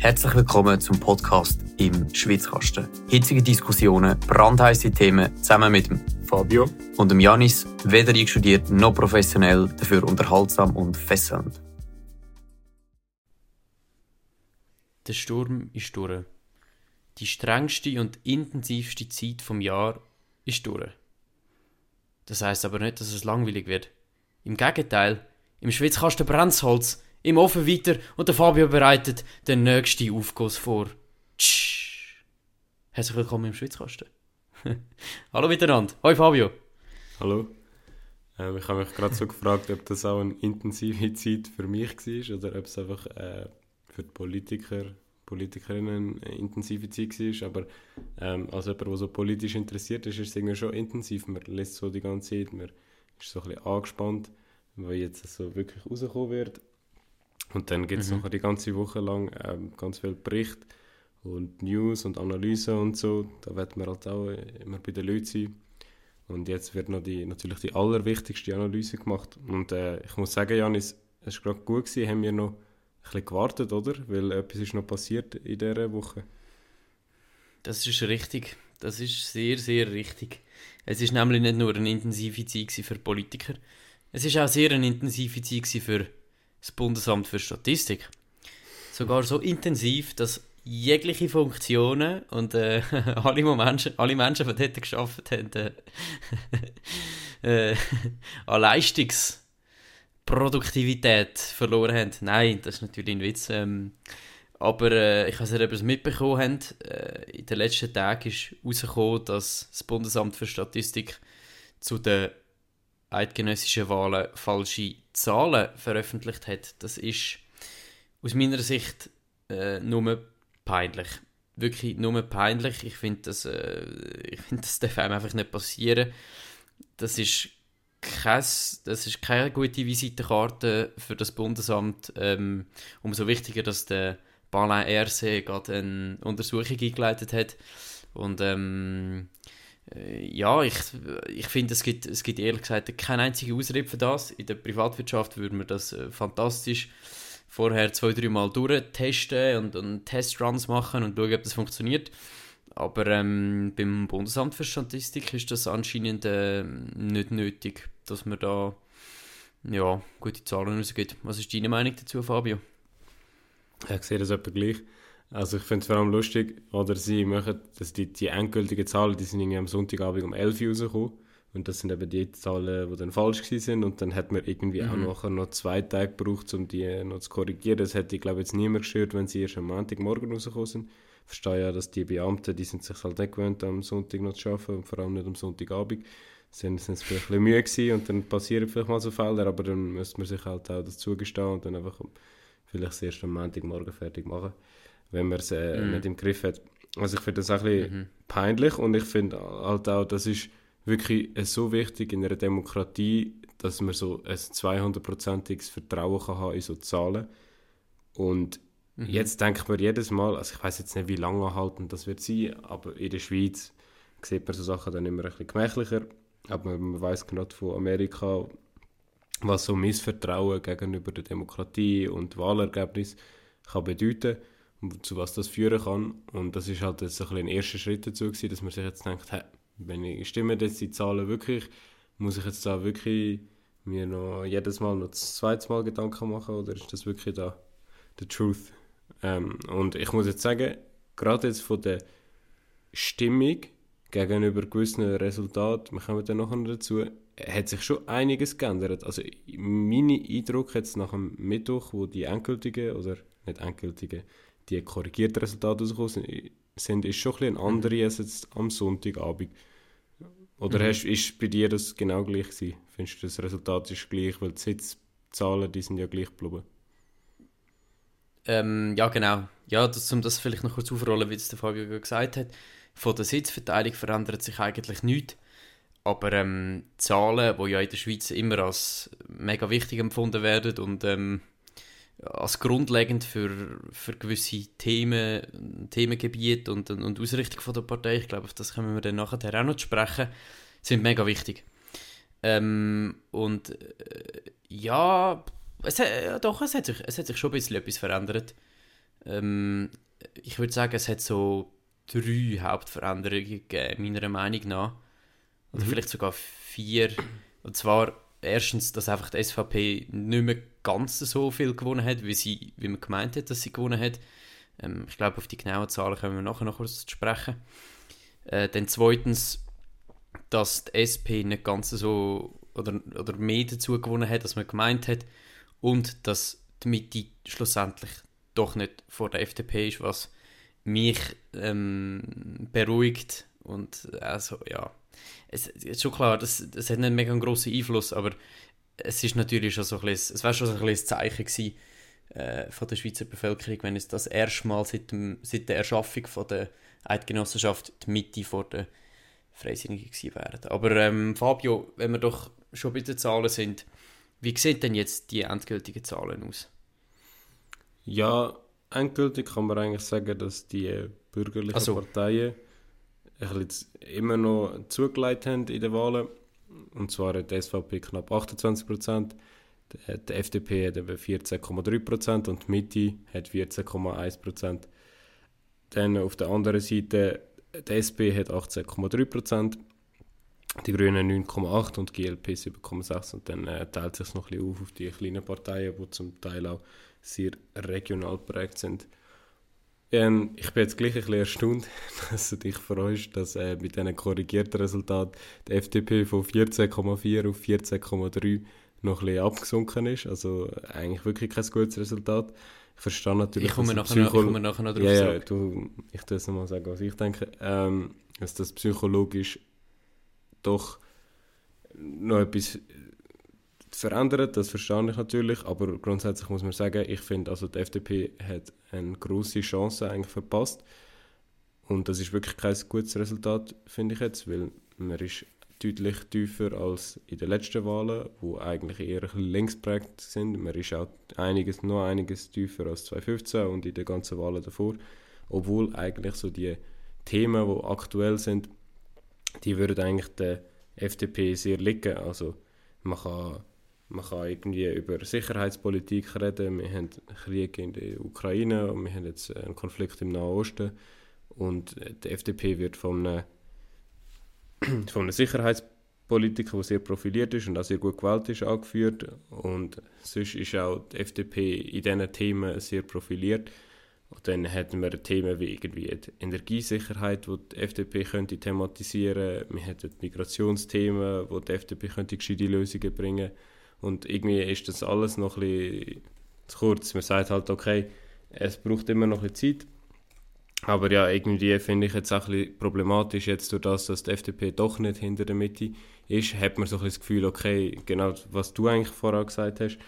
Herzlich willkommen zum Podcast im Schwitzkasten. Hitzige Diskussionen, brandheiße Themen zusammen mit dem Fabio und dem Janis, weder einstudiert noch professionell, dafür unterhaltsam und fesselnd. Der Sturm ist durch. Die strengste und intensivste Zeit vom Jahr ist durch. Das heißt aber nicht, dass es langweilig wird. Im Gegenteil, im Schwitzkasten Brenzholz im Ofen weiter und der Fabio bereitet den nächsten Aufguss vor. Tsch. Herzlich willkommen im Schwitzkasten. Hallo miteinander. Hoi Fabio. Hallo. Ähm, ich habe mich gerade so gefragt, ob das auch eine intensive Zeit für mich war oder ob es einfach äh, für die Politiker, Politikerinnen eine intensive Zeit war. Aber ähm, als jemand, der so politisch interessiert ist, ist es irgendwie schon intensiv. Man lässt so die ganze Zeit, man ist so ein bisschen angespannt, weil jetzt so wirklich rauskommen wird. Und dann gibt es mhm. noch die ganze Woche lang ähm, ganz viel Bericht und News und Analysen und so. Da wird man halt auch immer bei den Leuten sein. Und jetzt wird noch die, natürlich die allerwichtigste Analyse gemacht. Und äh, ich muss sagen, Janis, es war gerade gut gewesen, haben wir noch ein bisschen gewartet, oder? Weil etwas ist noch passiert in dieser Woche. Das ist richtig. Das ist sehr, sehr richtig. Es ist nämlich nicht nur eine intensive Zeit für Politiker. Es ist auch sehr eine intensive Zeit für das Bundesamt für Statistik. Sogar so intensiv, dass jegliche Funktionen und äh, alle, Menschen, alle Menschen, die dort gearbeitet haben, äh, äh, an Leistungsproduktivität verloren haben. Nein, das ist natürlich ein Witz. Ähm, aber äh, ich weiß nicht, ob ihr es mitbekommen habt. Äh, in den letzten Tagen ist herausgekommen, dass das Bundesamt für Statistik zu den eidgenössischen Wahlen falsche Zahlen veröffentlicht hat, das ist aus meiner Sicht äh, nur peinlich. Wirklich nur peinlich. Ich finde, das, äh, find, das darf einem einfach nicht passieren. Das ist, kein, das ist keine gute Visitenkarte für das Bundesamt. Ähm, umso wichtiger, dass der Balin RC gerade eine Untersuchung eingeleitet hat. Und ähm, äh, ja, ich, ich finde, es gibt, es gibt ehrlich gesagt keine einzige Ausrede für das. In der Privatwirtschaft würde man das äh, fantastisch vorher zwei, drei Mal durchtesten und, und Testruns machen und schauen, ob das funktioniert. Aber ähm, beim Bundesamt für Statistik ist das anscheinend äh, nicht nötig, dass man da ja, gute Zahlen rausgibt. Was ist deine Meinung dazu, Fabio? Ich sehe das etwa gleich. Also ich finde es vor allem lustig, oder sie machen, dass die, die endgültigen Zahlen, die sind irgendwie am Sonntagabend um 11 Uhr rausgekommen. Und das sind eben die Zahlen, die dann falsch sind. Und dann hat man irgendwie mhm. auch nachher noch zwei Tage gebraucht, um die noch zu korrigieren. Das hätte ich glaube jetzt niemand gestört, wenn sie erst am Montagmorgen rausgekommen sind. Ich verstehe ja, dass die Beamten, die sind sich halt nicht gewöhnt, am Sonntag noch zu arbeiten und vor allem nicht am Sonntagabend. Sie sind vielleicht ein bisschen müde gewesen und dann passieren vielleicht mal so Fehler, aber dann müsste man sich halt auch das zugestehen und dann einfach vielleicht erst am Montagmorgen fertig machen wenn man es äh, mm. nicht im Griff hat. Also ich finde das ein bisschen mhm. peinlich und ich finde halt auch, das ist wirklich so wichtig in einer Demokratie, dass man so ein 200-prozentiges Vertrauen kann haben in so Zahlen. Und mhm. jetzt denkt man jedes Mal, also ich weiß jetzt nicht, wie lange anhaltend das wird sein, aber in der Schweiz sieht man so Sachen dann immer ein bisschen gemächlicher. Aber man weiß gerade von Amerika, was so Missvertrauen gegenüber der Demokratie und Wahlergebnis kann bedeuten zu was das führen kann. Und das ist halt jetzt ein, ein erster Schritt dazu gewesen, dass man sich jetzt denkt, hey, wenn ich stimme jetzt die Zahlen wirklich, muss ich jetzt da wirklich mir noch jedes Mal noch das zweite Mal Gedanken machen oder ist das wirklich da the truth? Ähm, und ich muss jetzt sagen, gerade jetzt von der Stimmung gegenüber gewissen Resultaten, wir kommen dann nachher dazu, hat sich schon einiges geändert. Also mein Eindruck jetzt nach dem Mittwoch, wo die endgültigen, oder nicht endgültigen, die korrigierten Resultate rausgekommen sind, ist schon ein, ein andere als jetzt am Sonntagabend. Oder mhm. hast, ist bei dir das genau gleich gewesen? Findest du, das Resultat ist gleich, weil die Sitzzahlen, die sind ja gleich geblieben? Ähm, ja, genau. Ja, das, um das vielleicht noch kurz aufrollen, wie es der Fabio gesagt hat. Von der Sitzverteilung verändert sich eigentlich nichts. Aber ähm, Zahlen, die ja in der Schweiz immer als mega wichtig empfunden werden und ähm, als grundlegend für, für gewisse Themen, Themengebiete und, und Ausrichtung von der Partei, ich glaube, auf das können wir dann nachher auch noch sprechen, sind mega wichtig. Ähm, und äh, ja, es, äh, doch, es hat, sich, es hat sich schon ein bisschen etwas verändert. Ähm, ich würde sagen, es hat so drei Hauptveränderungen gegeben, meiner Meinung nach. Oder mhm. vielleicht sogar vier. Und zwar erstens, dass einfach die SVP nicht mehr ganz so viel gewonnen hat, wie, sie, wie man gemeint hat, dass sie gewonnen hat. Ähm, ich glaube, auf die genauen Zahlen können wir nachher noch kurz sprechen. Äh, dann zweitens, dass die SP nicht ganz so oder, oder mehr dazu gewonnen hat, als man gemeint hat. Und dass die Mitte schlussendlich doch nicht vor der FDP ist, was mich ähm, beruhigt. Und also, ja, es, ist schon klar, das, das hat nicht mega einen grossen Einfluss, aber es ist natürlich schon so ein bisschen, es wäre schon so ein, bisschen ein Zeichen gewesen, äh, von der Schweizer Bevölkerung, wenn es das erste Mal seit, dem, seit der Erschaffung von der Eidgenossenschaft die Mitte vor der Freisinnigen gewesen wären. Aber ähm, Fabio, wenn wir doch schon bei den Zahlen sind, wie sehen denn jetzt die endgültigen Zahlen aus? Ja, endgültig kann man eigentlich sagen, dass die bürgerlichen so. Parteien immer noch zugelegt haben in den Wahlen. Und zwar hat die SVP knapp 28 Prozent, die FDP hat eben 14,3 Prozent und die Mitte hat 14,1 Prozent. Dann auf der anderen Seite, die SP hat 18,3 Prozent, die Grünen 9,8 und die GLP 7,6 und dann äh, teilt sich noch ein bisschen auf auf die kleinen Parteien, die zum Teil auch sehr regional geprägt sind. Ähm, ich bin jetzt gleich ein bisschen erstaunt, dass du dich freust, dass äh, mit diesen korrigierten Resultaten die FDP von 14,4 auf 14,3 noch ein bisschen abgesunken ist. Also eigentlich wirklich kein gutes Resultat. Ich verstehe natürlich... Ich komme, nachher, Psycho ich komme nachher noch drauf ja, ja, du, Ich tue es nochmal sagen, was ich denke. Ähm, dass das psychologisch doch noch etwas verändert, das verstehe ich natürlich, aber grundsätzlich muss man sagen, ich finde, also die FDP hat eine große Chance eigentlich verpasst und das ist wirklich kein gutes Resultat, finde ich jetzt, weil man ist deutlich tiefer als in den letzten Wahlen, wo eigentlich eher links geprägt sind. Man ist auch einiges, noch einiges tiefer als 2015 und in den ganzen Wahlen davor, obwohl eigentlich so die Themen, die aktuell sind, die würden eigentlich der FDP sehr liegen. Also man kann man kann irgendwie über Sicherheitspolitik reden. Wir haben Krieg in der Ukraine und wir haben jetzt einen Konflikt im Nahen Osten. Und die FDP wird von einem, von einem Sicherheitspolitiker, der sehr profiliert ist und auch sehr gut gewählt ist, angeführt. Und sonst ist auch die FDP in diesen Themen sehr profiliert. Und dann hätten wir Themen wie irgendwie die Energiesicherheit, die die FDP könnte thematisieren könnte. Wir hätten Migrationsthemen, wo die FDP könnte gescheite Lösungen bringen könnte und irgendwie ist das alles noch ein bisschen zu kurz. Man sagt halt, okay, es braucht immer noch ein bisschen Zeit. Aber ja, irgendwie finde ich jetzt auch ein bisschen problematisch, jetzt durch das, dass die FDP doch nicht hinter der Mitte ist, hat man so ein das Gefühl, okay, genau was du eigentlich vorher gesagt hast,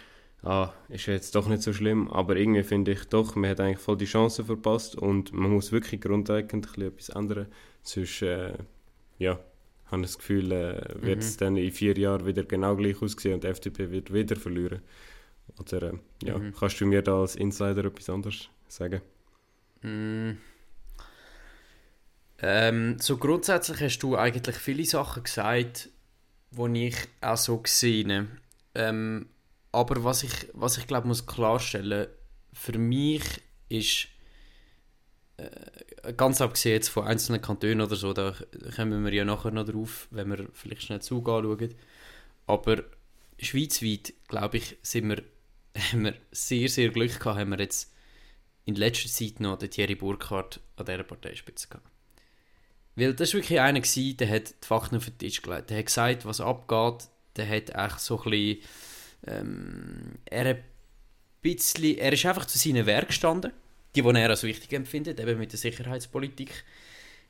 ah, ist jetzt doch nicht so schlimm, aber irgendwie finde ich doch, man hat eigentlich voll die Chance verpasst und man muss wirklich grundlegend ein bisschen etwas ändern, sonst, äh, ja, habe das Gefühl, äh, wird es mhm. dann in vier Jahren wieder genau gleich aussehen und die FDP wird wieder verlieren. Oder äh, ja, mhm. kannst du mir da als Insider etwas anderes sagen? Mm. Ähm, so grundsätzlich hast du eigentlich viele Sachen gesagt, die ich auch so gesehen ähm, aber was ich, was ich glaube, muss klarstellen, für mich ist äh, ganz abgesehen jetzt von einzelnen Kantonen oder so, da kommen wir ja nachher noch drauf, wenn wir vielleicht schnell Zug anschauen. Aber schweizweit, glaube ich, sind wir, haben wir sehr, sehr Glück gehabt, haben wir jetzt in letzter Zeit noch den Thierry Burkhardt an dieser Parteispitze gehabt. Weil das war wirklich einer, gewesen, der hat die Fakten auf den Tisch gelegt. Der hat gesagt, was abgeht. Der hat echt so ein bisschen... Ähm, er, ein bisschen, er ist einfach zu seinem Werk gestanden die, die er als wichtig empfindet, eben mit der Sicherheitspolitik.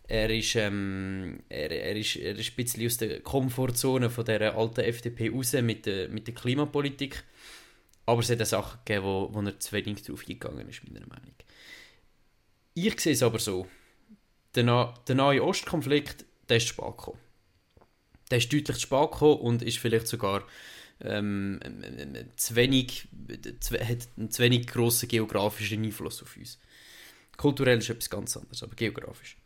Er ist, ähm, er, er, ist, er ist ein bisschen aus der Komfortzone von der alten FDP raus mit der, mit der Klimapolitik. Aber es hat auch Sachen gegeben, wo, wo er zu wenig darauf eingegangen ist, meiner Meinung Ich sehe es aber so. Der, der neue Ostkonflikt, der ist spät gekommen. Der ist deutlich zu spät gekommen und ist vielleicht sogar ähm, zu wenig, hat einen zu wenig grossen geografischen Einfluss auf uns. Kulturell ist etwas ganz anderes, aber geografisch.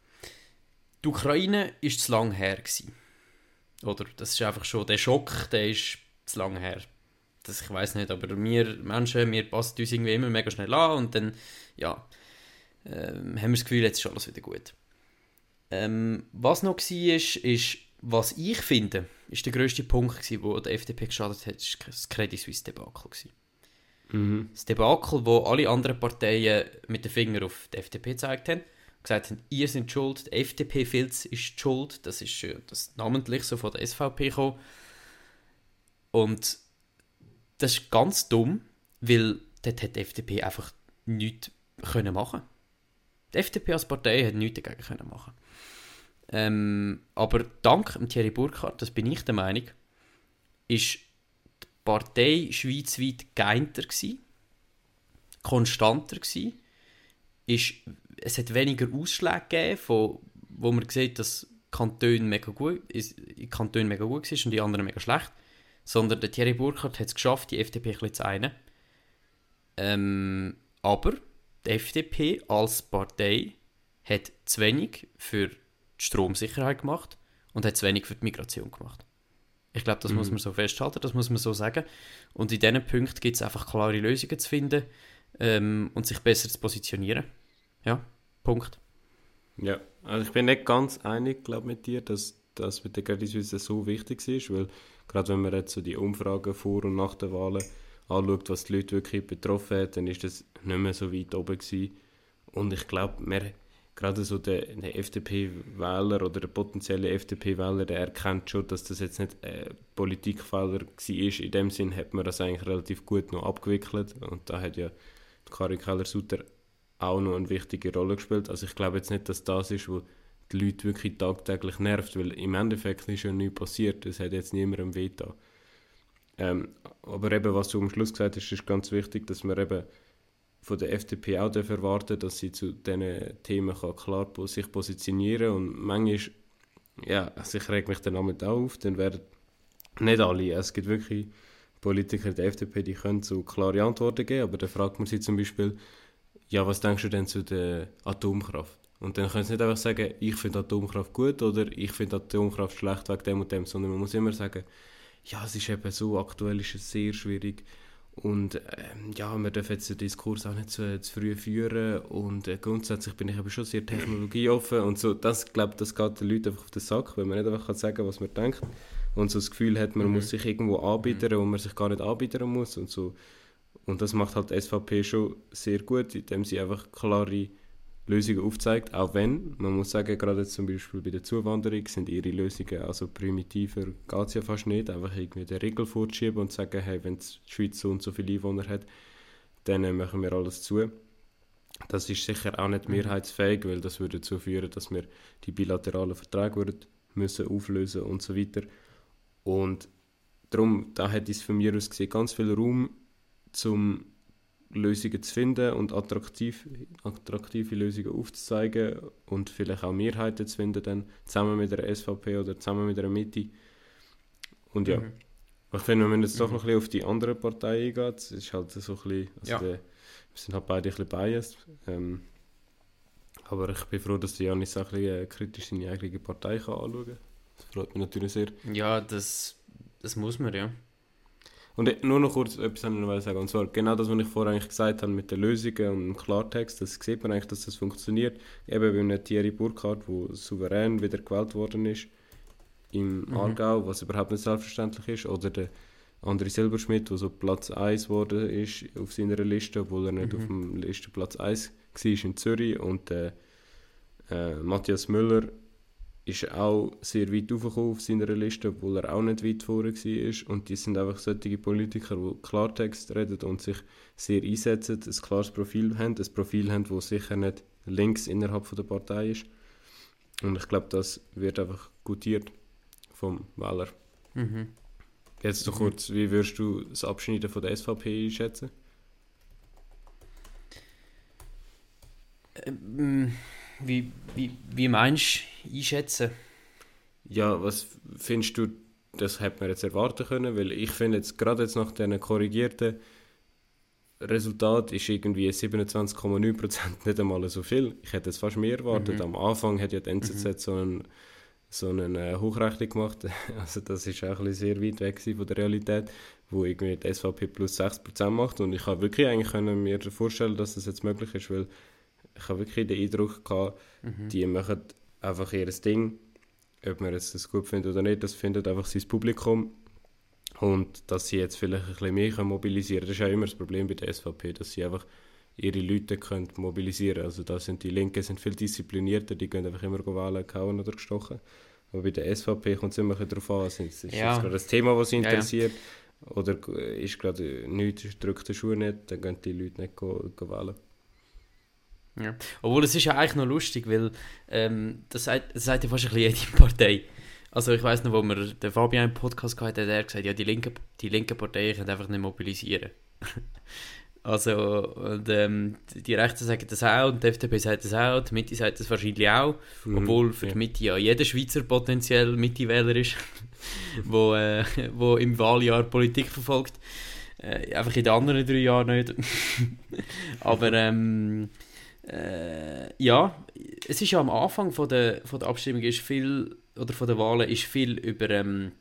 Die Ukraine war zu lange her. Gewesen. Oder das ist einfach schon der Schock, der ist zu lange her. Das, ich weiß nicht, aber wir Menschen, wir passen uns irgendwie immer mega schnell an und dann, ja. ähm, haben wir das Gefühl, jetzt ist alles wieder gut. Ähm, was noch war, ist, ist, was ich finde, ist der grösste Punkt, gewesen, wo der FDP geschadet hat, ist das Credit Suisse Debakel. Gewesen. Mhm. Das Debakel, wo alle anderen Parteien mit dem Finger auf die FDP gezeigt haben, gesagt haben, ihr seid schuld, der FDP-Filz ist schuld, das ist äh, das namentlich so von der SVP gekommen. Und das ist ganz dumm, weil dort hat die FDP einfach nichts können machen Die FDP als Partei hat nichts dagegen können machen ähm, Aber dank Thierry Burkhardt, das bin ich der Meinung, ist die Partei schweizweit geeinter gewesen, konstanter gewesen, ist, es hat weniger Ausschläge gegeben, von, wo man sieht, dass Kantone gut, ist, Kantone mega gut war und die anderen mega schlecht. Sondern der Thierry Burkhardt hat es geschafft, die FDP ein zu einen. Ähm, aber die FDP als Partei hat zu wenig für die Stromsicherheit gemacht und hat zu wenig für die Migration gemacht. Ich glaube, das Mhm. muss man so festhalten, das muss man so sagen. Und in diesen Punkten gibt es einfach klare Lösungen zu finden ähm, und sich besser zu positionieren. Ja, Punkt. Ja, also ich bin nicht ganz einig, glaube mit dir, dass das mit der Credit Suisse so wichtig ist, weil gerade wenn man jetzt so die Umfragen vor und nach der Wahlen anschaut, was die Leute wirklich betroffen hat, dann ist das nicht mehr so weit oben gewesen. Und ich glaube, man gerade so der, FDP-Wähler oder der potenzielle FDP-Wähler, der erkennt schon, dass das jetzt nicht ein Politikfehler war. In dem Sinn hat man das eigentlich relativ gut noch abgewickelt. Und da hat ja Karin Keller-Sutter auch noch eine wichtige Rolle gespielt. Also ich glaube jetzt nicht, dass das ist, was die Leute wirklich tagtäglich nervt, weil im Endeffekt ist ja nichts passiert. Es hat jetzt niemandem wehgetan. Ähm, aber eben, was du am Schluss gesagt hast, ist ganz wichtig, dass man eben von der FDP auch erwarten dass sie zu diesen Themen kann klar sich positionieren kann. Und manchmal, ja, also ich reg mich dann damit auch auf, dann werden nicht alle, es gibt wirklich Politiker der FDP, die können so klare Antworten geben, aber dann fragt man sie zum Beispiel, ja, was denkst du denn zu der Atomkraft? Und dann können sie nicht einfach sagen, ich finde Atomkraft gut oder ich finde Atomkraft schlecht wegen dem und dem, sondern man muss immer sagen, ja, es ist eben so, aktuell ist es sehr schwierig und ähm, ja, wir dürfen jetzt den Diskurs auch nicht zu, zu früh führen und äh, grundsätzlich bin ich aber schon sehr technologieoffen und so, das glaube das geht den Leuten einfach auf den Sack, weil man nicht einfach kann sagen was man denkt und so das Gefühl hat, man Mhm. muss sich irgendwo anbieten, wo man sich gar nicht anbieten muss und so. Und das macht halt die SVP schon sehr gut, indem sie einfach klare Lösungen aufzeigt, auch wenn, man muss sagen, gerade jetzt zum Beispiel bei der Zuwanderung sind ihre Lösungen, also primitiver geht es ja fast nicht, einfach irgendwie die Regel vorschieben und sagen, hey, wenn die Schweiz so und so viele Einwohner hat, dann äh, machen wir alles zu. Das ist sicher auch nicht mehrheitsfähig, weil das würde dazu führen, dass wir die bilateralen Verträge würden müssen auflösen und so weiter. Und darum, da hat es von mir aus gesehen ganz viel Raum, zum Lösungen zu finden und attraktiv, attraktive Lösungen aufzuzeigen und vielleicht auch Mehrheiten zu finden, dann zusammen mit der SVP oder zusammen mit der Mitte. Und ja, Mhm. ich finde, wir müssen jetzt doch Mhm. noch ein bisschen auf die anderen Parteien eingehen. Es ist halt so ein bisschen, also Ja. der, wir sind halt beide ein bisschen biased. Ähm, aber ich bin froh, dass die Janis auch ein bisschen äh, kritisch seine eigene Partei kann anschauen kann. Das freut mich natürlich sehr. Ja, das, das muss man, ja. Und äh, nur noch kurz etwas wollte ich noch sagen. Und zwar genau das, was ich vorher eigentlich gesagt habe mit den Lösungen und dem Klartext, das sieht man eigentlich, dass das funktioniert. Eben bei einem Thierry Burkhardt, der souverän wieder gewählt worden ist im Mhm. Aargau, was überhaupt nicht selbstverständlich ist. Oder der André Silberschmidt, der so Platz 1 geworden ist auf seiner Liste, obwohl er nicht Mhm. auf dem Liste Platz 1 war in Zürich. Und äh, äh, Matthias Müller ist auch sehr weit aufgekommen auf seiner Liste, obwohl er auch nicht weit vorne war. Und die sind einfach solche Politiker, die Klartext reden und sich sehr einsetzen, ein klares Profil haben, ein Profil haben, das sicher nicht links innerhalb von der Partei ist. Und ich glaube, das wird einfach gutiert vom Wähler. Mhm. Jetzt so Mhm. kurz, wie würdest du das Abschneiden von der SVP einschätzen? Ähm, wie, wie, wie meinst du einschätzen? Ja, was findest du, das hätte man jetzt erwarten können? Weil ich finde jetzt, gerade jetzt nach diesen korrigierten Resultat ist irgendwie 27,9% nicht einmal so viel. Ich hätte es fast mehr erwartet. Mhm. Am Anfang hat ja die NZZ so einen, so eine äh, Hochrechnung gemacht. Also das ist auch ein sehr weit weg von der Realität, wo irgendwie die SVP plus 6% macht. Und ich habe wirklich eigentlich können mir vorstellen, dass das jetzt möglich ist, weil ich habe wirklich den Eindruck gehabt, Mhm. die machen einfach ihr Ding. Ob man jetzt das gut findet oder nicht, das findet einfach sein Publikum. Und dass sie jetzt vielleicht ein bisschen mehr mobilisieren können, das ist auch immer das Problem bei der SVP, dass sie einfach ihre Leute können mobilisieren Also da sind die Linken sind viel disziplinierter, die können einfach immer wählen, gehauen oder gestochen. Aber bei der SVP kommt es immer darauf an, ist es Ja. gerade das Thema, das sie Ja, ja. interessiert, oder ist gerade nichts, drückt der Schuh nicht, dann gehen die Leute nicht go, go wählen. Ja. Obwohl es ist ja eigentlich noch lustig, weil ähm, das, sagt, das sagt ja fast ein bisschen jede Partei. Also ich weiß noch, wo wir den Fabian im Podcast hatten, hat er gesagt, ja, die linke, die linke Partei können einfach nicht mobilisieren. also, und, ähm, die Rechten sagen das auch, und die FDP sagt das auch, die Mitte sagt das wahrscheinlich auch, Mhm, obwohl für ja. die Mitte ja jeder Schweizer potenziell Mitte-Wähler ist, wo, äh, wo im Wahljahr Politik verfolgt. Äh, einfach in den anderen drei Jahren nicht. Aber ähm, äh, ja, es ist ja am Anfang von der, von der Abstimmung ist viel, oder von der Wahlen ist viel über ähm,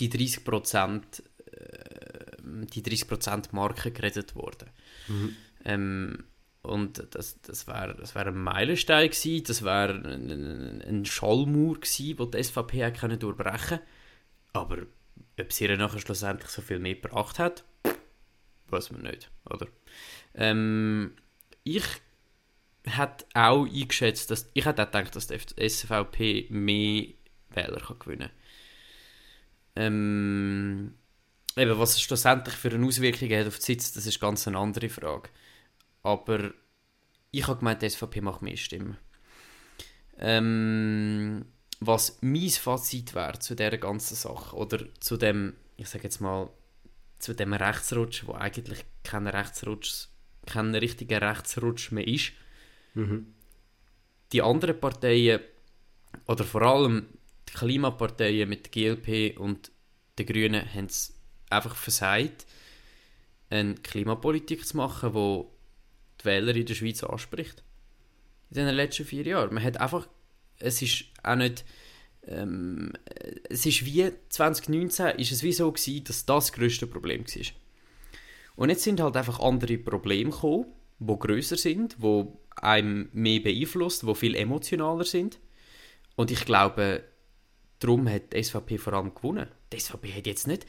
die 30 Prozent äh, die 30 Marke geredet worden. Mhm. Ähm, und das, das wäre das wär ein Meilenstein gewesen, das wäre ein, ein, Schallmauer gewesen, den die SVP können durchbrechen Aber ob sie ihr nachher schlussendlich so viel mehr gebracht hat, weiß man nicht, oder? Ähm, ich hätte auch eingeschätzt, dass ich hätte auch gedacht, dass die SVP mehr Wähler kann gewinnen kann. Ähm, was es schlussendlich für eine Auswirkung hat auf die Sitz, das ist ganz eine andere Frage. Aber ich habe gemeint, die SVP macht mehr Stimmen. Ähm, was mein Fazit wäre zu dieser ganzen Sache, oder zu dem, ich sage jetzt mal, zu dem Rechtsrutsch, wo eigentlich kein Rechtsrutsch, kein richtiger Rechtsrutsch mehr ist, Mhm. die anderen Parteien, oder vor allem die Klimaparteien mit der GLP und den Grünen, haben es einfach versagt, eine Klimapolitik zu machen, die die Wähler in der Schweiz anspricht. In den letzten vier Jahren. Man hat einfach, es ist auch nicht, ähm, es ist wie 2019 ist es wie so gewesen, dass das das grösste Problem war. Und jetzt sind halt einfach andere Probleme gekommen, die grösser sind, die einem mehr beeinflusst, die viel emotionaler sind. Und ich glaube, darum hat die SVP vor allem gewonnen. Die SVP hat jetzt nicht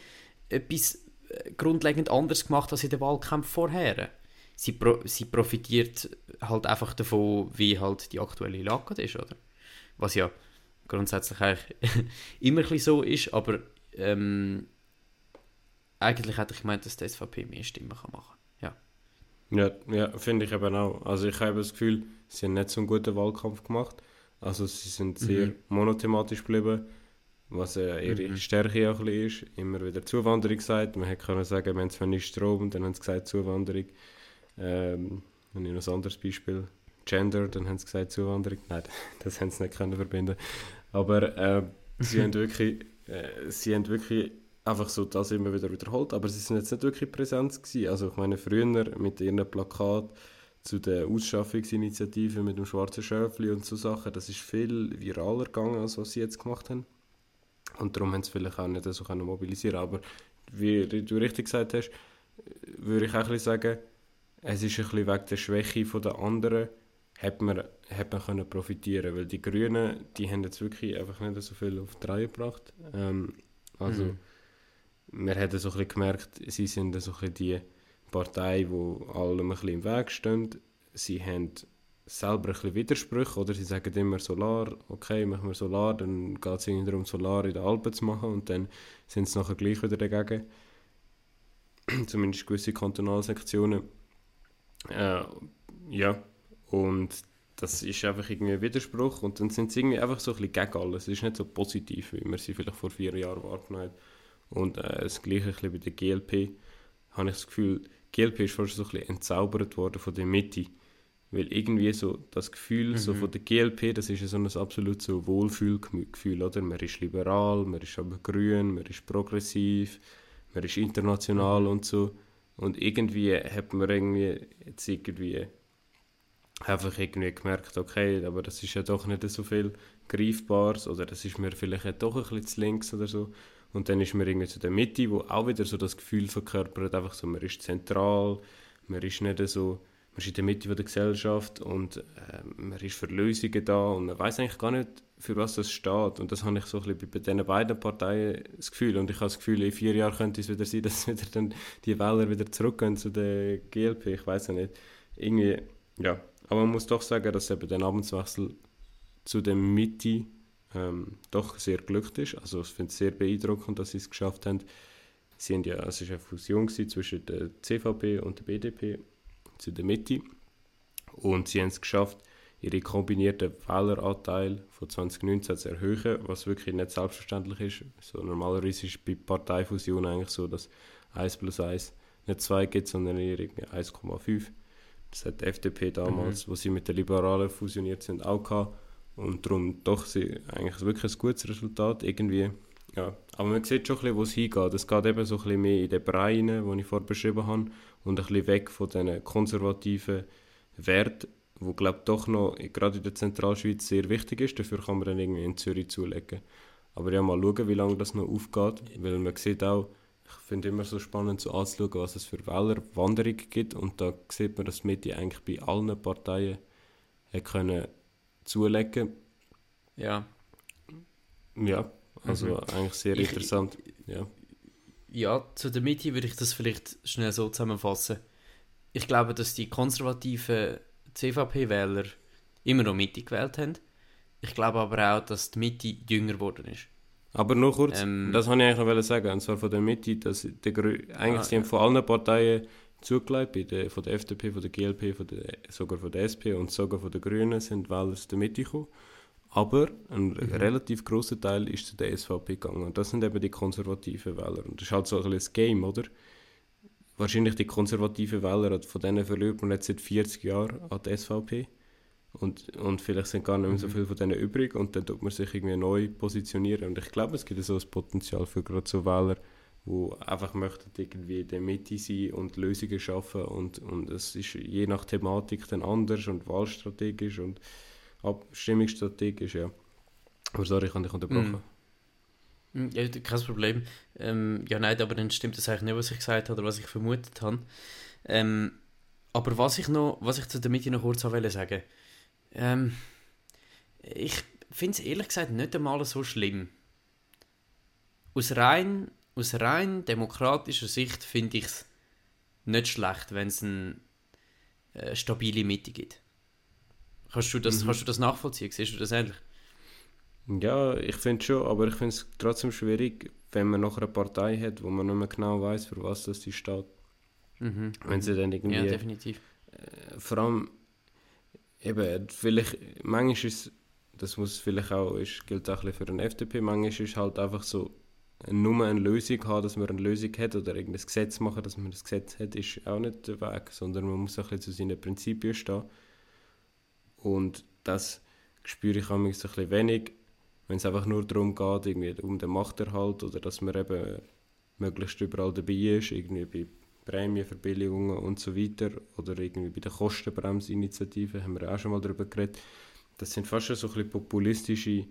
etwas äh, grundlegend anderes gemacht als in den Wahlkämpfen vorher. Sie, pro sie profitiert halt einfach davon, wie halt die aktuelle Lage ist, oder? Was ja grundsätzlich eigentlich immer ein so ist, aber ähm, eigentlich hätte ich gemeint, dass die SVP mehr Stimmen kann machen Ja. Ja, ja finde ich eben auch. Also ich habe das Gefühl, sie haben nicht so einen guten Wahlkampf gemacht. Also sie sind sehr Mhm. monothematisch geblieben, was äh, ihre Mhm. Stärke auch ein bisschen ist. Immer wieder Zuwanderung gesagt. Man hätte können sagen, wir haben zwar nicht Strom, dann haben sie gesagt Zuwanderung. Ähm, und ein anderes Beispiel, Gender, dann haben sie gesagt Zuwanderung. Nein, das haben sie nicht können verbinden. Aber äh, sie haben wirklich, äh, sie haben wirklich einfach so das immer wieder wiederholt, aber sie sind jetzt nicht wirklich präsent gewesen. Also ich meine, früher mit ihren Plakat zu der Ausschaffungsinitiative mit dem schwarzen Schöfli und so Sachen, das ist viel viraler gegangen, als was sie jetzt gemacht haben. Und darum haben sie vielleicht auch nicht so können mobilisieren Aber wie du richtig gesagt hast, würde ich auch ein sagen, es ist ein bisschen wegen der Schwäche der anderen, hat man, hat man können profitieren weil die Grünen, die haben jetzt wirklich einfach nicht so viel auf die Reihe gebracht. Ähm, also Mhm. Wir haben so gemerkt, sie sind so die Partei, die allem ein im Weg stehen. Sie haben selber ein Widersprüche, oder? Sie sagen immer Solar, okay, machen wir Solar, dann geht es ihnen darum, Solar in den Alpen zu machen und dann sind sie nachher gleich wieder dagegen. Zumindest gewisse Kantonalsektionen. Äh, ja, und das ist einfach irgendwie ein Widerspruch und dann sind sie irgendwie einfach so ein bisschen gegen alles. Es ist nicht so positiv, wie man sie vielleicht vor vier Jahren wahrgenommen hat. Und äh, das Gleiche ein bei der GLP. Habe ich das Gefühl, GLP ist fast so ein bisschen entzaubert worden von der Mitte. Weil irgendwie so das Gefühl so Mhm. von der GLP, das ist ja so ein absolut so Wohlfühlgefühl, oder? Man ist liberal, man ist aber grün, man ist progressiv, man ist international Mhm. und so. Und irgendwie hat man irgendwie jetzt irgendwie einfach irgendwie gemerkt, okay, aber das ist ja doch nicht so viel Greifbares oder das ist mir vielleicht doch ein bisschen zu links oder so. Und dann ist man irgendwie zu der Mitte, wo auch wieder so das Gefühl verkörpert, einfach so, man ist zentral, man ist nicht so, man ist in der Mitte der Gesellschaft und äh, man ist für Lösungen da und man weiß eigentlich gar nicht, für was das steht. Und das habe ich so ein bisschen bei diesen beiden Parteien das Gefühl. Und ich habe das Gefühl, in vier Jahren könnte es wieder sein, dass wieder dann die Wähler wieder zurückgehen zu der GLP. Ich weiß ja nicht. Irgendwie, ja. Aber man muss doch sagen, dass eben der Namenswechsel zu der Mitte ähm, doch sehr glückt ist. Also ich finde es sehr beeindruckend, dass sie es geschafft haben. Sie haben ja, es war eine Fusion zwischen der CVP und der BDP zu der Mitte. Und sie haben es geschafft, ihre kombinierten Wähleranteil von 2019 zu erhöhen, was wirklich nicht selbstverständlich ist. So, normalerweise ist bei Parteifusion eigentlich so, dass 1 plus 1 nicht 2 gibt, sondern eher 1,5. Das hat die FDP damals, mhm. wo sie mit den Liberalen fusioniert sind, auch gehabt. Und darum doch sie eigentlich wirklich ein gutes Resultat. Irgendwie, ja. Aber man sieht schon wo es hingeht. Es geht eben so ein mehr in den Bereich rein, den ich vorher beschrieben habe, und ein bisschen weg von diesen konservativen Werten, wo glaube doch noch gerade in der Zentralschweiz sehr wichtig ist. Dafür kann man dann irgendwie in Zürich zulegen. Aber ja, mal schauen, wie lange das noch aufgeht, weil man sieht auch, ich finde immer so spannend so anzuschauen, was es für Wählerwanderungen gibt und da sieht man, dass die Mitte eigentlich bei allen Parteien können zulegen. Ja. Ja, also mhm. eigentlich sehr ich, interessant. Ja. ja, zu der Mitte würde ich das vielleicht schnell so zusammenfassen. Ich glaube, dass die konservativen CVP-Wähler immer noch Mitte gewählt haben. Ich glaube aber auch, dass die Mitte jünger geworden ist. Aber nur kurz, ähm, das wollte ich eigentlich noch sagen, und zwar von der Mitte, dass der, eigentlich ah, haben von allen Parteien zugelegt, der, von der FDP, von der GLP, von der, sogar von der SP und sogar von den Grünen sind Wähler aus der Mitte gekommen. Aber ein mhm. relativ großer Teil ist zu der SVP gegangen. Und das sind eben die konservativen Wähler. Und das ist halt so ein bisschen das Game, oder? wahrscheinlich die konservativen Wähler, von denen verliert man jetzt seit 40 Jahren an die SVP. Und, und vielleicht sind gar nicht mehr so mhm. viele von denen übrig und dann tut man sich irgendwie neu positionieren. Und ich glaube, es gibt so ein Potenzial für gerade so Wähler, die einfach möchten irgendwie in der Mitte sein und Lösungen schaffen und, und es ist je nach Thematik dann anders und wahlstrategisch und abstimmungsstrategisch, ja. Aber sorry, ich habe dich unterbrochen. Mhm. Hm, ja, kein Problem. Ähm, ja, nein, aber dann stimmt das eigentlich nicht, was ich gesagt habe oder was ich vermutet habe. Ähm, aber was ich noch, was ich zu der Mitte noch kurz sagen sagen ähm, ich finde es ehrlich gesagt nicht einmal so schlimm. Aus rein, aus rein demokratischer Sicht finde ich es nicht schlecht, wenn es eine äh, stabile Mitte gibt. Kannst du das, mhm. kannst du das nachvollziehen? Siehst du das ähnlich? Ja, ich finde schon, aber ich finde es trotzdem schwierig, wenn man noch eine Partei hat, wo man nicht mehr genau weiß, für was das sie steht. Mhm. Wenn sie dann irgendwie. Ja, definitiv. Äh, vor allem, eben, vielleicht, manchmal ist das muss vielleicht auch, ist, gilt auch ein bisschen für den FDP, manchmal ist halt einfach so, nur eine Lösung haben, dass man eine Lösung hat oder irgendein Gesetz machen, dass man das Gesetz hat, ist auch nicht der Weg, sondern man muss auch ein bisschen zu seinen Prinzipien stehen. Und das spüre ich auch ein bisschen wenig wenn es einfach nur darum geht, irgendwie um den Machterhalt oder dass man eben möglichst überall dabei ist, irgendwie bei Prämienverbilligungen und so weiter oder irgendwie bei der Kostenbremsinitiative, haben wir auch schon mal darüber geredet. Das sind fast schon so ein bisschen populistische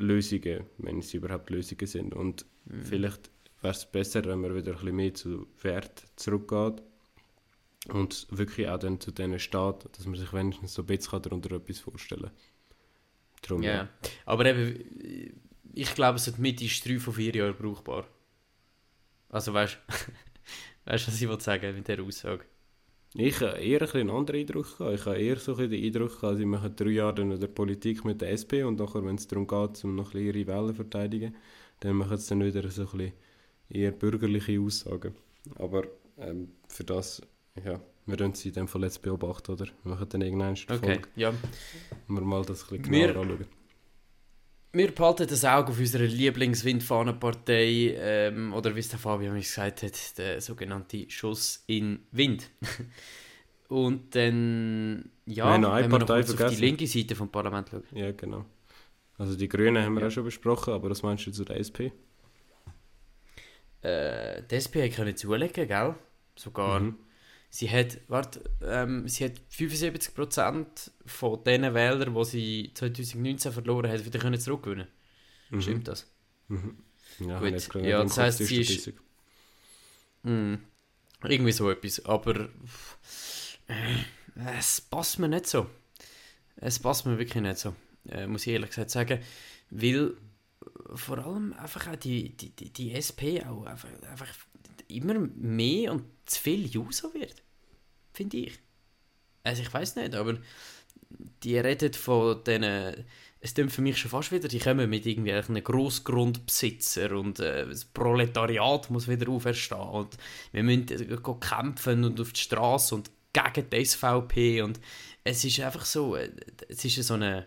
Lösungen, wenn es überhaupt Lösungen sind. Und mhm. vielleicht wäre es besser, wenn man wieder ein bisschen mehr zu Wert zurückgeht und wirklich auch dann zu denen steht, dass man sich wenigstens so ein bisschen darunter etwas vorstellen kann. Drum, ja. ja. Aber eben, ich glaube, es mit ist drei von vier Jahren brauchbar. Also weißt du, was ich will sagen mit dieser Aussage? Ich habe eher ein einen anderen Eindruck gehabt. Ich habe eher so den Eindruck gehabt, sie machen drei Jahre in der Politik mit der SP und nachher, wenn es darum geht, um noch ihre Wähler zu verteidigen, dann machen sie dann wieder so ein eher bürgerliche Aussagen. Aber ähm, für das, ja, wir können sie in dem Fall jetzt beobachten, oder? Wir machen dann irgendeinen okay, Folge. ja. Wir mal das ein bisschen genauer wir, anschauen. Wir behalten das Auge auf unserer Lieblingswindfahnenpartei, ähm, oder wie es der Fabian gesagt hat, der sogenannte Schuss in Wind. Und dann, ja, Nein, noch eine wenn wir auf die linke Seite vom Parlament schauen. Ja, genau. Also die Grünen haben wir ja. auch schon besprochen, aber was meinst du zu der SP? Äh, die SP können zulegen, gell? Sogar. Mhm. Sie hat, warte, ähm, sie hat 75% von den Wählern, die sie 2019 verloren hat, wieder können zurückgewinnen. Mhm. Stimmt das? Mhm. Ja, Gut. ja das heisst, sie ist... Mh, irgendwie so etwas. Aber es passt mir nicht so. Es passt mir wirklich nicht so, äh, muss ich ehrlich gesagt sagen. Weil vor allem einfach auch die, die, die, die SP auch einfach, einfach immer mehr und zu viel User wird. Finde ich. Also ich weiß nicht, aber die redet von diesen es klingt für mich schon fast wieder, die kommen mit irgendwie einem Grossgrundbesitzer und äh, das Proletariat muss wieder auferstehen und wir müssen äh, kämpfen und auf die Straße und gegen die SVP und es ist einfach so, äh, es ist so eine,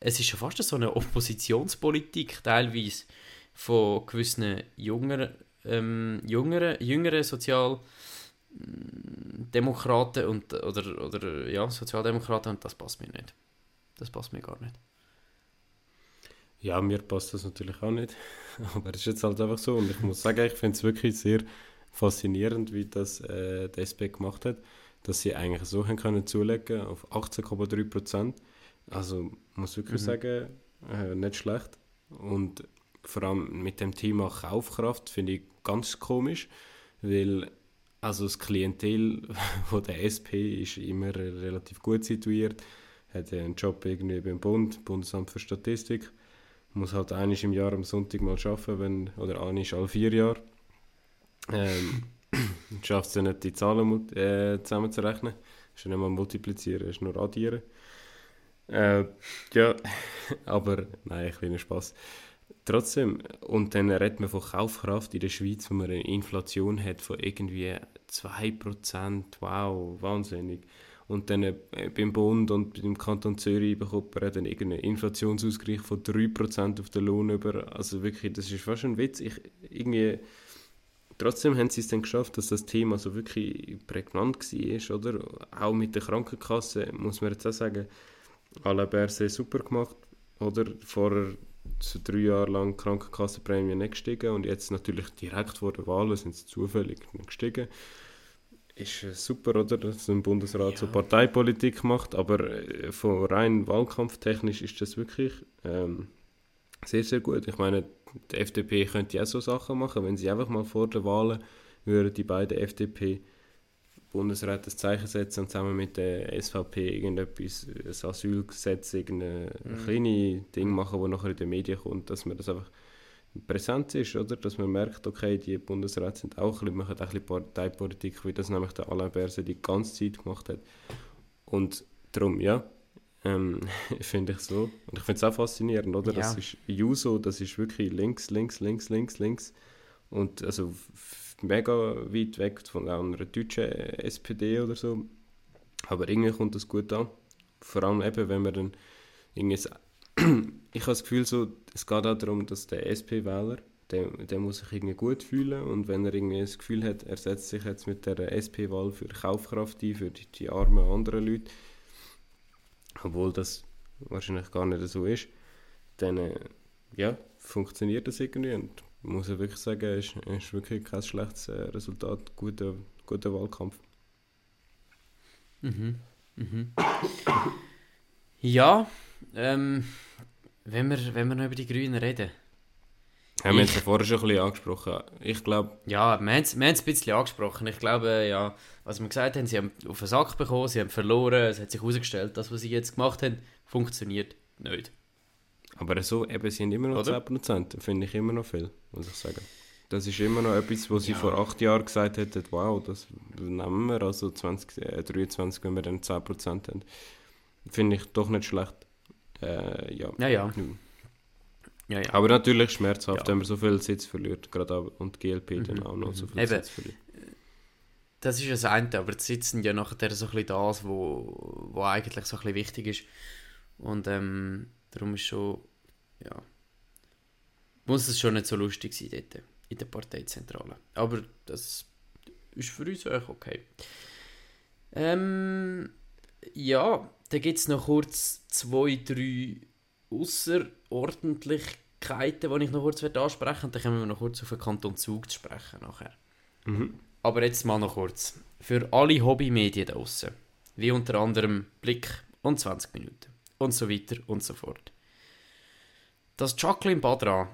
es ist schon fast so eine Oppositionspolitik teilweise von gewissen jüngeren, ähm, jüngeren, jüngeren Sozialdemokraten und, oder, oder ja, Sozialdemokraten und das passt mir nicht. Das passt mir gar nicht. Ja, mir passt das natürlich auch nicht. Aber es ist jetzt halt einfach so. Und ich muss sagen, ich finde es wirklich sehr faszinierend, wie das äh, die SP gemacht hat, dass sie eigentlich so haben können zulegen auf 18,3 Prozent. Also muss wirklich mhm. sagen, äh, nicht schlecht. Und vor allem mit dem Thema Kaufkraft finde ich ganz komisch, weil also das Klientel von der SP ist immer relativ gut situiert, hat einen Job irgendwie beim Bund, Bundesamt für Statistik muss halt einmal im Jahr am Sonntag mal arbeiten, wenn, oder einmal alle vier Jahre. Ähm, schafft es ja nicht, die Zahlen äh, zusammenzurechnen. Ist ja nicht mal multiplizieren, ist nur addieren. Äh, ja, aber nein, will nur Spaß. Trotzdem, und dann redet man von Kaufkraft in der Schweiz, wo man eine Inflation hat von irgendwie 2%. Wow, wahnsinnig. Und dann äh, beim Bund und beim Kanton Zürich bekommt man dann irgendeinen Inflationsausgleich von 3% auf den Lohn über. Also wirklich, das ist fast ein Witz. Ich, irgendwie, trotzdem haben sie es dann geschafft, dass das Thema so wirklich prägnant war, oder? Auch mit der Krankenkasse muss man jetzt auch sagen, Alain Berset super gemacht, oder? Vorher so drei Jahre lang Krankenkassenprämie nicht gestiegen und jetzt natürlich direkt vor der Wahl sind sie zufällig gestiegen ist super, oder, dass ein Bundesrat ja. so Parteipolitik macht, aber äh, von rein wahlkampftechnisch ist das wirklich ähm, sehr, sehr gut. Ich meine, die FDP könnte ja so Sachen machen, wenn sie einfach mal vor der Wahlen würden die beiden FDP Bundesräte das Zeichen setzen und zusammen mit der SVP irgendetwas, ein Asylgesetz, irgendein mhm. kleines Ding machen, das nachher in den Medien kommt, dass man das einfach Präsenz ist, oder? Dass man merkt, okay, die Bundesräte sind auch ein bisschen, machen auch ein bisschen Parteipolitik, wie das nämlich der Alain Berset die ganze Zeit gemacht hat. Und darum, ja, ähm, finde ich so. Und ich finde es auch faszinierend, oder? Ja. Das ist Juso, das ist wirklich links, links, links, links, links. Und also mega weit weg von einer deutschen SPD oder so. Aber irgendwie kommt das gut an. Vor allem eben, wenn man dann irgendwie ich habe das Gefühl, so, es geht auch darum, dass der SP-Wähler, der, der muss sich irgendwie gut fühlen und wenn er irgendwie das Gefühl hat, er setzt sich jetzt mit der SP-Wahl für Kaufkraft ein, für die, die armen anderen Leute, obwohl das wahrscheinlich gar nicht so ist, dann äh, ja, funktioniert das irgendwie und muss ja wirklich sagen, es ist, ist wirklich kein schlechtes äh, Resultat, guter, guter Wahlkampf. Mhm. Mhm. Ja, ähm, wenn wir, wenn wir noch über die Grünen reden. Haben wir jetzt vorher schon ein bisschen angesprochen. Ich glaube... Ja, wir haben es ein bisschen angesprochen. Ich glaube, ja, was wir gesagt haben, sie haben auf den Sack bekommen, sie haben verloren, es hat sich herausgestellt, das, was sie jetzt gemacht haben, funktioniert nicht. Aber so, eben, haben immer noch Oder? 10%, finde ich immer noch viel, muss ich sagen. Das ist immer noch etwas, was sie ja. vor acht Jahren gesagt hätten, wow, das nehmen wir, also 20, äh, 23, wenn wir dann 10% haben. Finde ich doch nicht schlecht. Äh, ja. Ja, ja. Ja, ja. Aber natürlich schmerzhaft, ja. wenn man so viel Sitz verliert, gerade auch, und GLP mhm. dann auch noch so viel Eben. Sitz verliert. Das ist das eine, aber die Sitzen ja nachher so ein bisschen das, wo, wo eigentlich so ein bisschen wichtig ist. Und ähm, darum ist schon, ja, muss es schon nicht so lustig sein dort, in der Parteizentrale. Aber das ist für uns auch okay. Ähm, ja, dann gibt es noch kurz zwei, drei Außerordentlichkeiten, die ich noch kurz ansprechen Dann kommen wir noch kurz auf den Kanton Zug zu sprechen nachher. Mhm. Aber jetzt mal noch kurz. Für alle Hobbymedien draußen, wie unter anderem Blick und 20 Minuten und so weiter und so fort. Dass Jacqueline Badran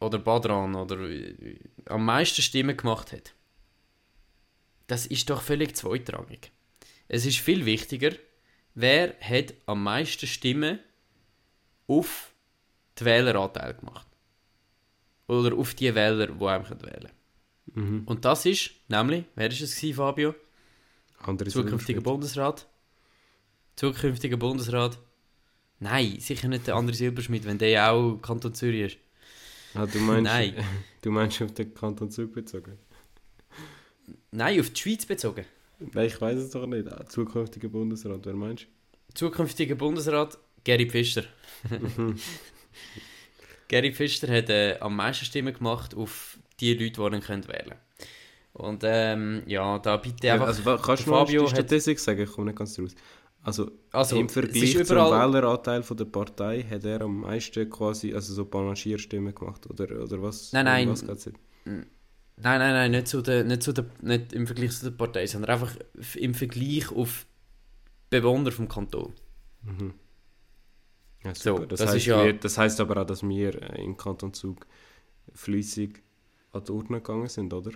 oder Badran oder äh, am meisten Stimmen gemacht hat, das ist doch völlig zweitrangig. Es ist viel wichtiger, wer hat am meisten Stimmen auf die Wähleranteil gemacht. Oder auf die Wähler, die einem wählen können. Mhm. Und das ist nämlich, wer ist es gewesen, Fabio? Andere Zukünftiger. Bundesrat. Zukünftiger Bundesrat. Nein, sicher nicht der andere Silberschmidt, wenn der ja auch Kanton Zürich ist. Ah, du meinst, Nein. du meinst auf den Kanton Zug bezogen? Nein, auf die Schweiz bezogen. Nein, ich weiß es doch nicht. Ah, Zukünftiger Bundesrat, wer meinst Zukünftiger Bundesrat, Gary Pfister. du? Gary Pfister hat äh, am meisten Stimmen gemacht auf die Leute, die ihn können wählen Und ähm, ja, da bitte einfach... also, kannst du noch Fabio die hat- Statistik sagen? Ich komme nicht ganz raus. Also, also, im Vergleich zum Wähleranteil von der Partei hat er am meisten quasi also so Panagierstimmen gemacht, oder, oder was? Nein, nein. Was geht's? Nein, nein, nein, nicht, zu der, nicht, zu der, nicht im Vergleich zu der Partei, sondern einfach im Vergleich auf Bewohner vom Kanton. Mhm. Ja, So, super. das, das heißt, ist ja- wir, das heißt aber auch, dass wir äh, im Kanton Zug flüssig an die Urne gegangen sind, oder?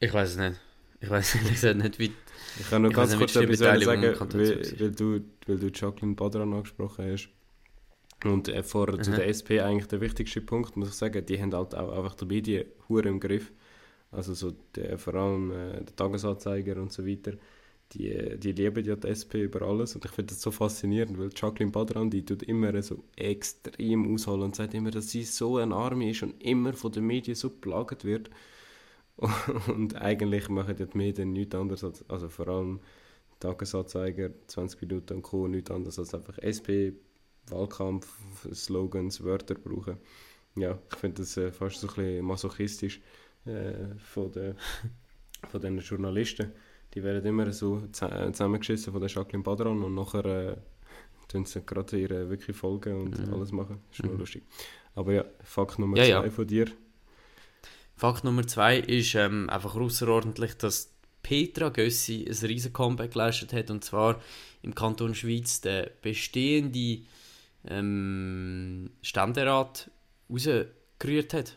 Ich weiß es nicht. Ich weiß ehrlich gesagt nicht, wie... Ich kann nur Ich ganz kurz die etwas sagen, weil, weil, du, weil du Jacqueline Badran angesprochen hast. Und äh, vorher zu Mhm. der SP eigentlich der wichtigste Punkt, muss ich sagen, die haben halt auch einfach die Medien hure im Griff. Also so der, vor allem äh, der Tagesanzeiger und so weiter, die, die lieben ja die SP über alles und ich finde das so faszinierend, weil Jacqueline Badran, die tut immer so extrem ausholen und sagt immer, dass sie so ein Arme ist und immer von den Medien so plagt wird. Und eigentlich machen die Medien nichts anderes als, also vor allem Tagesanzeiger, 20 Minuten und Co. nichts anderes als einfach SP, Wahlkampf, Slogans, Wörter brauchen. Ja, ich finde das äh, fast so ein bisschen masochistisch äh, von, den, von den Journalisten. Die werden immer so zus- zusammengeschissen von der Jacqueline Badran und nachher äh, tun sie gerade ihre wirklich folgen und Mhm. alles machen. Ist nur Mhm. lustig. Aber ja, Fakt Nummer Ja, zwei ja. von dir. Fakt Nummer zwei ist ähm, einfach außerordentlich, dass Petra Gössi ein riesen Comeback geleistet hat und zwar im Kanton Schweiz der bestehende ähm, Ständerat rausgerührt hat.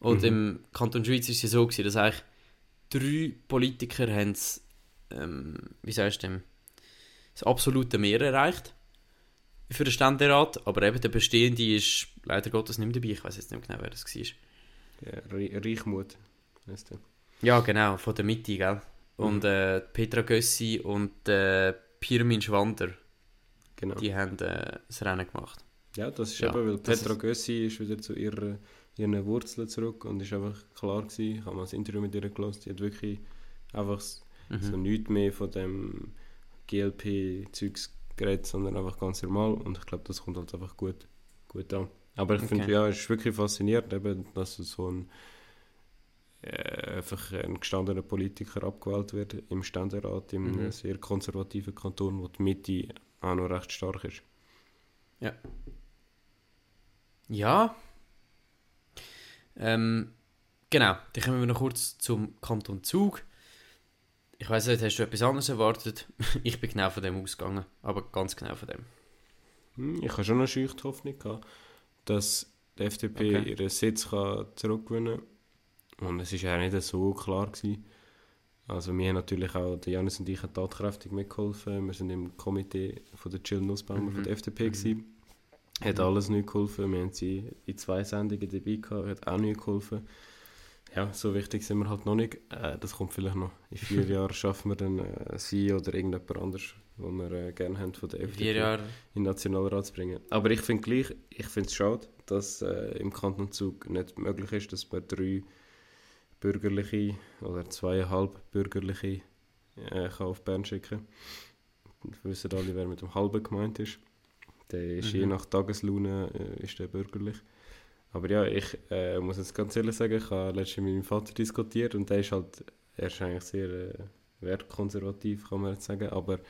Und Mhm. im Kanton Schweiz ist es ja so gewesen, dass eigentlich drei Politiker haben das, ähm, wie sagst du das absolute Mehr erreicht für den Ständerat, aber eben der bestehende ist leider Gottes nicht mehr dabei. Ich weiß jetzt nicht mehr genau, wer das war. Ja, Re- Reichmut heisst der. Ja, genau, von der Mitte, gell? Und Mhm. äh, Petra Gössi und äh, Pirmin Schwander, Genau. die haben äh, das Rennen gemacht. Ja, das ist Ja, eben, weil das Petra ist- Gössi ist wieder zu ihrer, ihren Wurzeln zurück und ist einfach klar gewesen, ich habe mal ein Interview mit ihr gelesen, die hat wirklich einfach Mhm. so nichts mehr von dem GLP-Zeugs geredet, sondern einfach ganz normal und ich glaube, das kommt halt einfach gut, gut an. Aber ich finde, Okay. ja, es ist wirklich faszinierend, eben, dass so ein äh, einfach ein gestandener Politiker abgewählt wird im Ständerat, in einem Mhm. sehr konservativen Kanton, wo die Mitte auch noch recht stark ist. Ja. Ähm, genau, dann kommen wir noch kurz zum Kanton Zug. Ich weiß nicht, hast du etwas anderes erwartet? Ich bin genau von dem ausgegangen, aber ganz genau von dem. Hm, Ich habe schon eine scheuchte Hoffnung gehabt, dass die FDP Okay. ihren Sitz kann zurückgewinnen kann. Und es war ja nicht so klar. Gewesen. Also wir haben natürlich auch, der Janis und ich haben tatkräftig mitgeholfen. Wir sind im Komitee von der Jill Nussbaumer von der FDP. Mhm. Gewesen. Hat alles nicht geholfen. Wir haben sie in zwei Sendungen dabei gehabt, hat auch nicht geholfen. Ja, so wichtig sind wir halt noch nicht. Äh, das kommt vielleicht noch. In vier Jahren schaffen wir dann äh, sie oder irgendjemand anderes, den wir äh, gerne haben von der FDP vier Jahren. in den Nationalrat zu bringen. Aber ich finde gleich, ich finde es schade, dass äh, im Kanton Zug nicht möglich ist, dass man drei bürgerliche oder zweieinhalb bürgerliche äh, kann auf Bern schicken Wir wissen alle, wer mit dem halben gemeint ist. Der ist je Mhm. nach Tageslaune äh, ist der bürgerlich. Aber ja, ich äh, muss jetzt ganz ehrlich sagen, ich habe letztens mit meinem Vater diskutiert und der ist halt, er ist eigentlich sehr äh, wertkonservativ, kann man jetzt sagen, aber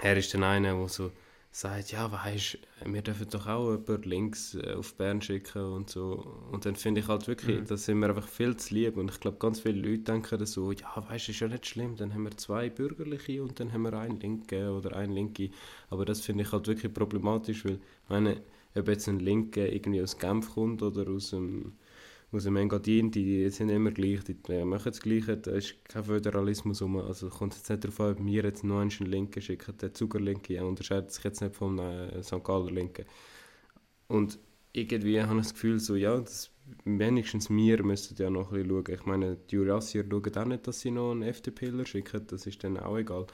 er ist dann einer, der so sagt, ja, weisst, wir dürfen doch auch jemanden links äh, auf Bern schicken und so. Und dann finde ich halt wirklich, Mhm. das sind wir einfach viel zu lieb. Und ich glaube, ganz viele Leute denken so, ja, weisst, ist ja nicht schlimm, dann haben wir zwei Bürgerliche und dann haben wir einen Linken oder einen Linke. Aber das finde ich halt wirklich problematisch, weil, meine, ob jetzt ein Linke irgendwie aus Genf kommt oder aus dem aus dem Engadin, die sind immer gleich, die machen das Gleiche, da ist kein Föderalismus rum. Also kommt jetzt nicht darauf an, ob wir jetzt noch einen Linken schicken, der Zuckerlinke ja, unterscheidet sich jetzt nicht vom äh, St. Galler Linken. Und irgendwie habe ich das Gefühl, so, ja, das, wenigstens wir müssen ja noch ein bisschen schauen. Ich meine, die Jurassier schauen auch nicht, dass sie noch einen FDPler schicken, das ist dann auch egal.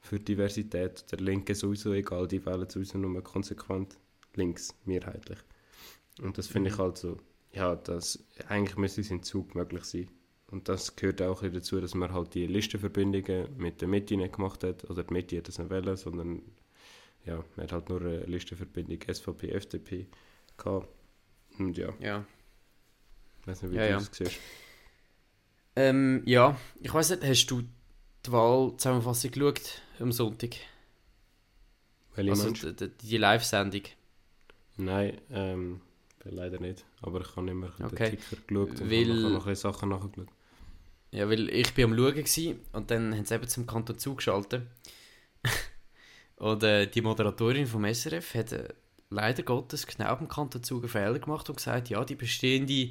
Für Diversität, der Linke sowieso egal, die wählen sowieso nur konsequent links, mehrheitlich. Und das finde ich mhm. halt so, ja, das, eigentlich müsste es in Zug möglich sein. Und das gehört auch dazu, dass man halt die Listenverbindungen mit der Mitte nicht gemacht hat, oder die Mitte hat das nicht wollen, sondern ja, man hat halt nur eine Listenverbindung SVP, FDP gehabt. Und ja. Ja. Ich weiß nicht, wie ja, du ja. das siehst. Ähm, ja, ich weiß nicht, hast du die Wahlzusammenfassung geschaut am Sonntag? Welche also die, die Live-Sendung. Nein, ähm, leider nicht. Aber ich habe immer Okay. den Ticker geschaut und Weil- habe noch ein bisschen Sachen nachgeschaut. Ja, weil ich bin am Schauen und dann haben sie eben zum Kanton zugeschaltet. und äh, die Moderatorin vom SRF hat äh, leider Gottes genau beim Kanton Zug einen Fehler gemacht und gesagt, ja, die bestehende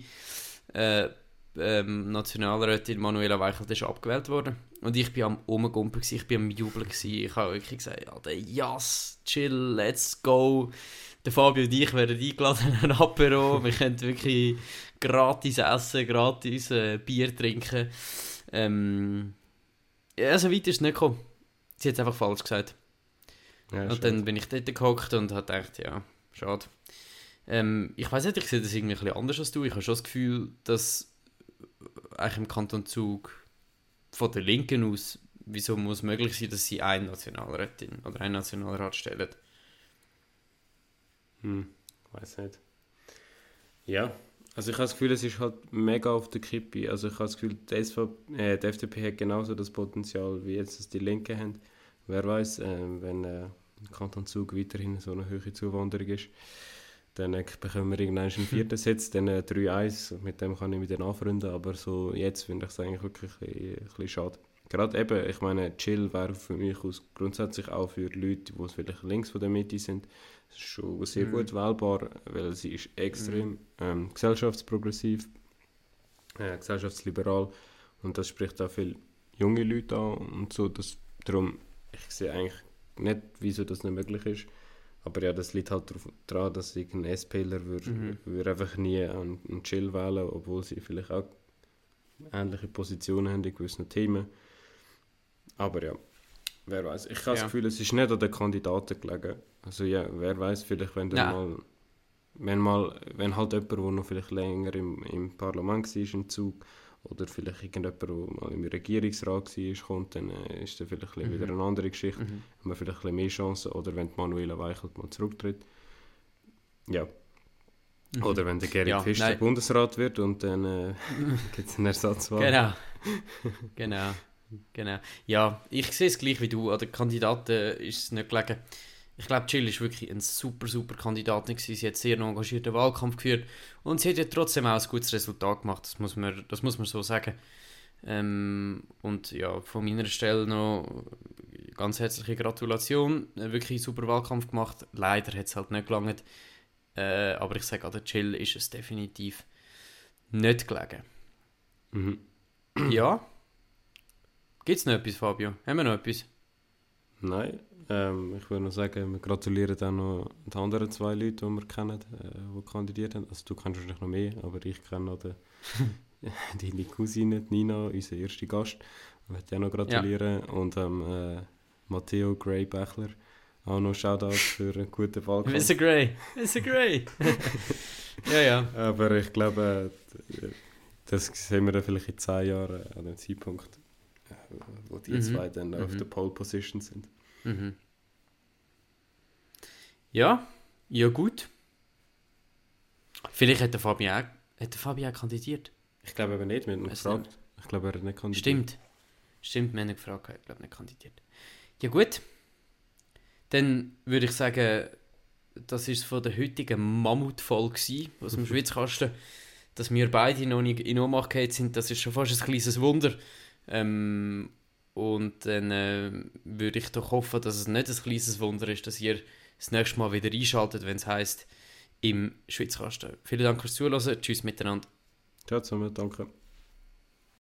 äh, ähm, Nationalrätin Manuela Weichelt ist abgewählt worden. Und ich bin am Umgumpen, ich bin am Jubeln. Ich habe wirklich gesagt, ja, Yes, chill, let's go. Der Fabio und ich werden eingeladen an ein Apero. Wir können wirklich gratis essen, gratis äh, Bier trinken. Ähm, ja, so weit ist es nicht gekommen. Sie hat es einfach falsch gesagt. Ja, und dann bin ich dort gehockt und habe gedacht, ja, schade. Ähm, ich weiß nicht, ich sehe das irgendwie ein bisschen anders als du. Ich habe schon das Gefühl, dass eigentlich im Kanton Zug von der Linken aus, wieso muss es möglich sein, dass sie eine Nationalrätin oder einen Nationalrat stellen? Hm, weiß nicht. Ja, also ich habe das Gefühl, es ist halt mega auf der Kippe. Also ich habe das Gefühl, die, SVP, äh, die FDP hat genauso das Potenzial, wie jetzt es die Linke haben. Wer weiß, äh, wenn äh, Kanton Zug weiterhin so eine hohe Zuwanderung ist, dann äh, bekommen wir irgendwann einen vierten Sitz, dann äh, 3-1, mit dem kann ich mich dann anfreunden, aber so jetzt finde ich es eigentlich wirklich ein bisschen, ein bisschen schade. Gerade eben, ich meine, Chill wäre für mich aus grundsätzlich auch für Leute, die vielleicht links von der Mitte sind, schon sehr Mhm. gut wählbar, weil sie ist extrem ähm, gesellschaftsprogressiv, äh, gesellschaftsliberal und das spricht auch viele junge Leute an und so. Das, darum, ich sehe eigentlich nicht, wieso das nicht möglich ist. Aber ja, das liegt halt darauf- daran, dass irgendein SPler würde Mhm. würd einfach nie einen Chill wählen, obwohl sie vielleicht auch ähnliche Positionen haben in gewissen Themen. Aber ja, wer weiß. Ich habe Ja. das Gefühl, es ist nicht an den Kandidaten gelegen. Also ja, wer weiß, vielleicht wenn Nein. mal, wenn mal, wenn halt jemand, der noch vielleicht länger im, im Parlament war, im Zug, oder vielleicht irgendjemand, der mal im Regierungsrat war, kommt, dann äh, ist das vielleicht Mhm. wieder eine andere Geschichte. Mhm. Haben wir vielleicht ein mehr Chancen. Oder wenn Manuela Weichelt mal zurücktritt. Ja. Mhm. Oder wenn der Gerrit Ja, nein. Bundesrat wird und dann äh, gibt es einen Ersatzwahl. Genau. genau. Genau. Ja, ich sehe es gleich wie du. An den Kandidaten ist es nicht gelegen. Ich glaube, Jill ist wirklich ein super, super Kandidatin gewesen. Sie hat sehr einen engagierten Wahlkampf geführt und sie hat ja trotzdem auch ein gutes Resultat gemacht. Das muss man, das muss man so sagen. Ähm, und ja, von meiner Stelle noch ganz herzliche Gratulation. Äh, Wirklich einen super Wahlkampf gemacht. Leider hat es halt nicht gelangt. Äh, aber ich sage, an der Jill ist es definitiv nicht gelegen. Mhm. Ja. Gibt es noch etwas, Fabio? Haben wir noch etwas? Nein, ähm, ich würde noch sagen, wir gratulieren auch noch den anderen zwei Leuten, die wir kennen, äh, die kandidiert haben. Also du kennst wahrscheinlich noch mehr, aber ich kenne noch den, deine Cousine, Nina, unseren ersten Gast. Ich möchte auch noch gratulieren. Und ähm, äh, Matteo Gray Bechler, auch noch Shoutout für einen guten Wahlkampf. Mr. Grey. Mr. Grey. ja, ja. Aber ich glaube, äh, das sehen wir dann vielleicht in zehn Jahren an dem Zeitpunkt, wo die Mhm. zwei dann auf Mhm. der Pole Position sind. Mhm. Ja, ja gut. Vielleicht hat der Fabio auch, hat der Fabio auch kandidiert. Ich glaube aber nicht, wir haben ihn gefragt. Ich glaube, er hat nicht kandidiert. Stimmt. Stimmt, wir haben ihn gefragt, er hat glaube nicht kandidiert. Ja gut. Dann würde ich sagen, das ist von der heutigen Mammutfolge aus dem Schwitzkasten. Dass wir beide noch nicht in Ohnmacht sind, das ist schon fast ein kleines Wunder. Ähm, und dann äh, würde ich doch hoffen, dass es nicht ein kleines Wunder ist, dass ihr das nächste Mal wieder einschaltet, wenn es heisst, im Schwitzkasten. Vielen Dank fürs Zuhören. Tschüss miteinander. Ciao zusammen, danke.